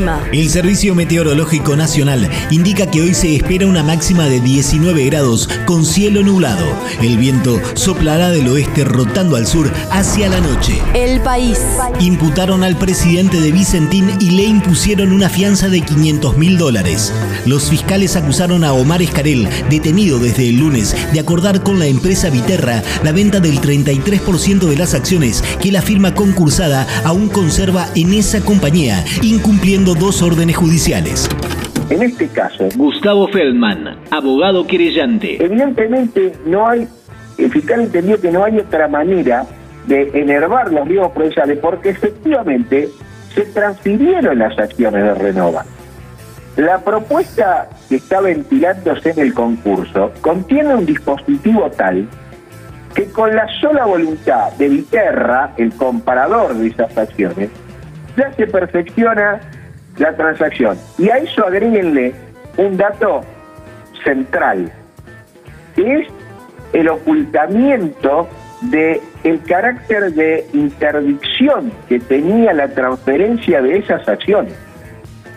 El clima. El Servicio Meteorológico Nacional indica que hoy se espera una máxima de 19 grados con cielo nublado. El viento soplará del oeste rotando al sur hacia la noche. El país. Imputaron al presidente de Vicentín y le impusieron una fianza de 500 mil dólares. Los fiscales acusaron a Omar Escarel, detenido desde el lunes, de acordar con la empresa Viterra la venta del 33% de las acciones que la firma concursada aún conserva en esa compañía, incumpliendo dos órdenes judiciales. En este caso, Gustavo Feldman, abogado querellante. evidentemente no hay, el fiscal entendió que no hay otra manera de enervar los riesgos procesales porque efectivamente se transfirieron las acciones de Renova. La propuesta que está ventilándose en el concurso contiene un dispositivo tal que con la sola voluntad de Viterra, el comparador de esas acciones, ya se perfecciona la transacción. Y a eso agréguenle un dato central, que es el ocultamiento de carácter de interdicción que tenía la transferencia de esas acciones.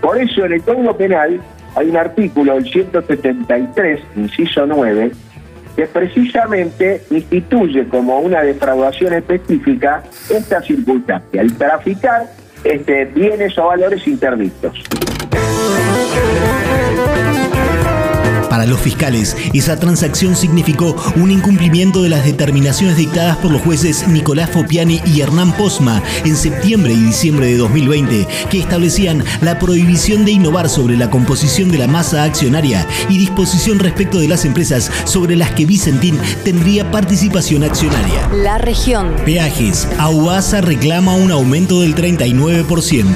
Por eso en el Código Penal hay un artículo, el 173, inciso 9, que precisamente instituye como una defraudación específica esta circunstancia, el traficar este, bienes o valores interdictos. Para los fiscales, esa transacción significó un incumplimiento de las determinaciones dictadas por los jueces Nicolás Fopiani y Hernán Posma en septiembre y diciembre de 2020, que establecían la prohibición de innovar sobre la composición de la masa accionaria y disposición respecto de las empresas sobre las que Vicentín tendría participación accionaria. La región. Peajes. AUASA reclama un aumento del 39%.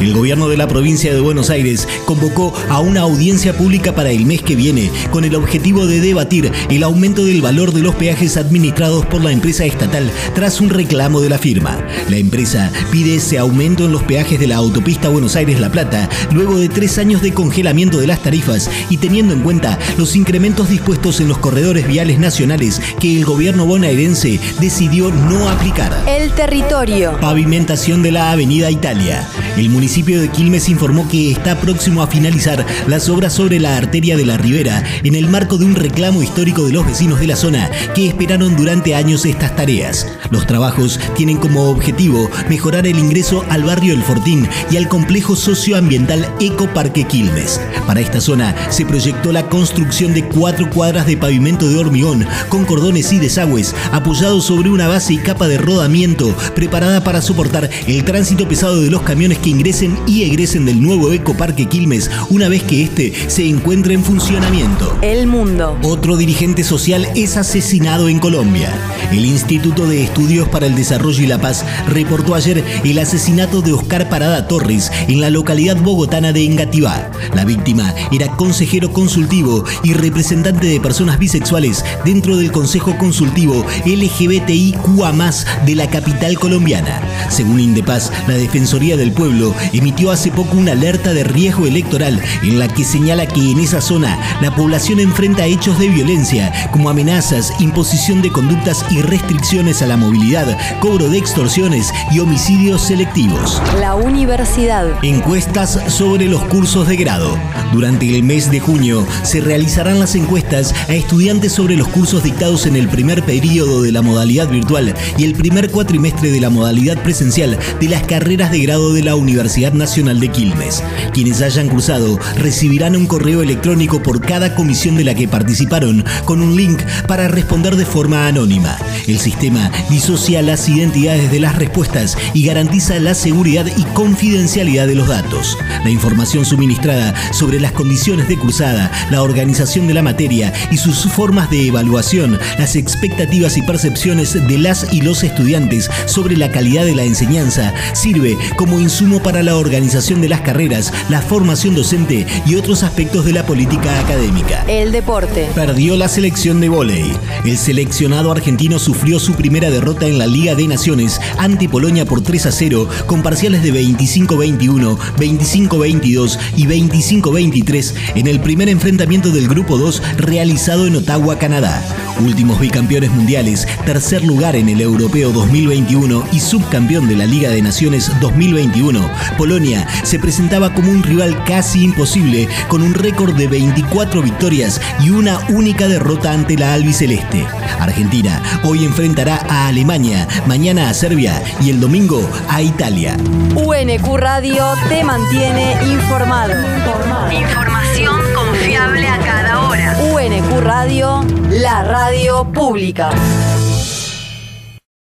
El gobierno de la provincia de Buenos Aires convocó a una audiencia pública para el mes que viene con el objetivo de debatir el aumento del valor de los peajes administrados por la empresa estatal tras un reclamo de la firma. La empresa pide ese aumento en los peajes de la autopista Buenos Aires-La Plata luego de tres años de congelamiento de las tarifas y teniendo en cuenta los incrementos dispuestos en los corredores viales nacionales que el gobierno bonaerense decidió no aplicar. El territorio. Pavimentación de la Avenida Italia. El municipio de Quilmes informó que está próximo a finalizar las obras sobre la arteria de la Ribera en el marco de un reclamo histórico de los vecinos de la zona que esperaron durante años estas tareas. Los trabajos tienen como objetivo mejorar el ingreso al barrio El Fortín y al complejo socioambiental Ecoparque Quilmes. Para esta zona se proyectó la construcción de cuatro cuadras de pavimento de hormigón con cordones y desagües apoyados sobre una base y capa de rodamiento preparada para soportar el tránsito pesado de los camiones que ingresen y egresen del nuevo Ecoparque Quilmes una vez que este se encuentre en funcionamiento. El mundo. Otro dirigente social es asesinado en Colombia. El Instituto de Estudios para el Desarrollo y la Paz reportó ayer el asesinato de Oscar Parada Torres en la localidad bogotana de Engativá. La víctima era consejero consultivo y representante de personas bisexuales dentro del Consejo Consultivo LGBTIQA de la capital colombiana. Según Indepaz, la Defensoría del Pueblo emitió hace poco una alerta de riesgo electoral en la que señala que en esa zona la población enfrenta hechos de violencia como amenazas, imposición de conductas y restricciones a la movilidad, cobro de extorsiones y homicidios selectivos. La universidad. Encuestas sobre los cursos de grado. Durante el mes de junio se realizarán las encuestas a estudiantes sobre los cursos dictados en el primer periodo de la modalidad virtual y el primer cuatrimestre de la modalidad presencial de las carreras de grado de la Universidad Nacional de Quilmes. Quienes hayan cursado recibirán un correo electrónico por cada comisión de la que participaron con un link para responder de forma anónima. El sistema disocia las identidades de las respuestas y garantiza la seguridad y confidencialidad de los datos. La información suministrada sobre las condiciones de cursada, la organización de la materia y sus formas de evaluación, las expectativas y percepciones de las y los estudiantes sobre la calidad de la enseñanza, sirve como insumo para la organización de las carreras, la formación docente y otros aspectos de la política académica. académica. El deporte. Perdió la selección de vóley. El seleccionado argentino sufrió su primera derrota en la Liga de Naciones ante Polonia por 3 a 0 con parciales de 25-21, 25-22 y 25-23 en el primer enfrentamiento del Grupo 2 realizado en Ottawa, Canadá. Últimos bicampeones mundiales, tercer lugar en el Europeo 2021 y subcampeón de la Liga de Naciones 2021, Polonia se presentaba como un rival casi imposible con un récord de 24 victorias y una única derrota ante la albiceleste. Argentina hoy enfrentará a Alemania, mañana a Serbia y el domingo a Italia. UNQ Radio te mantiene informado. Información confiable a cada hora. UNQ Radio, la radio pública.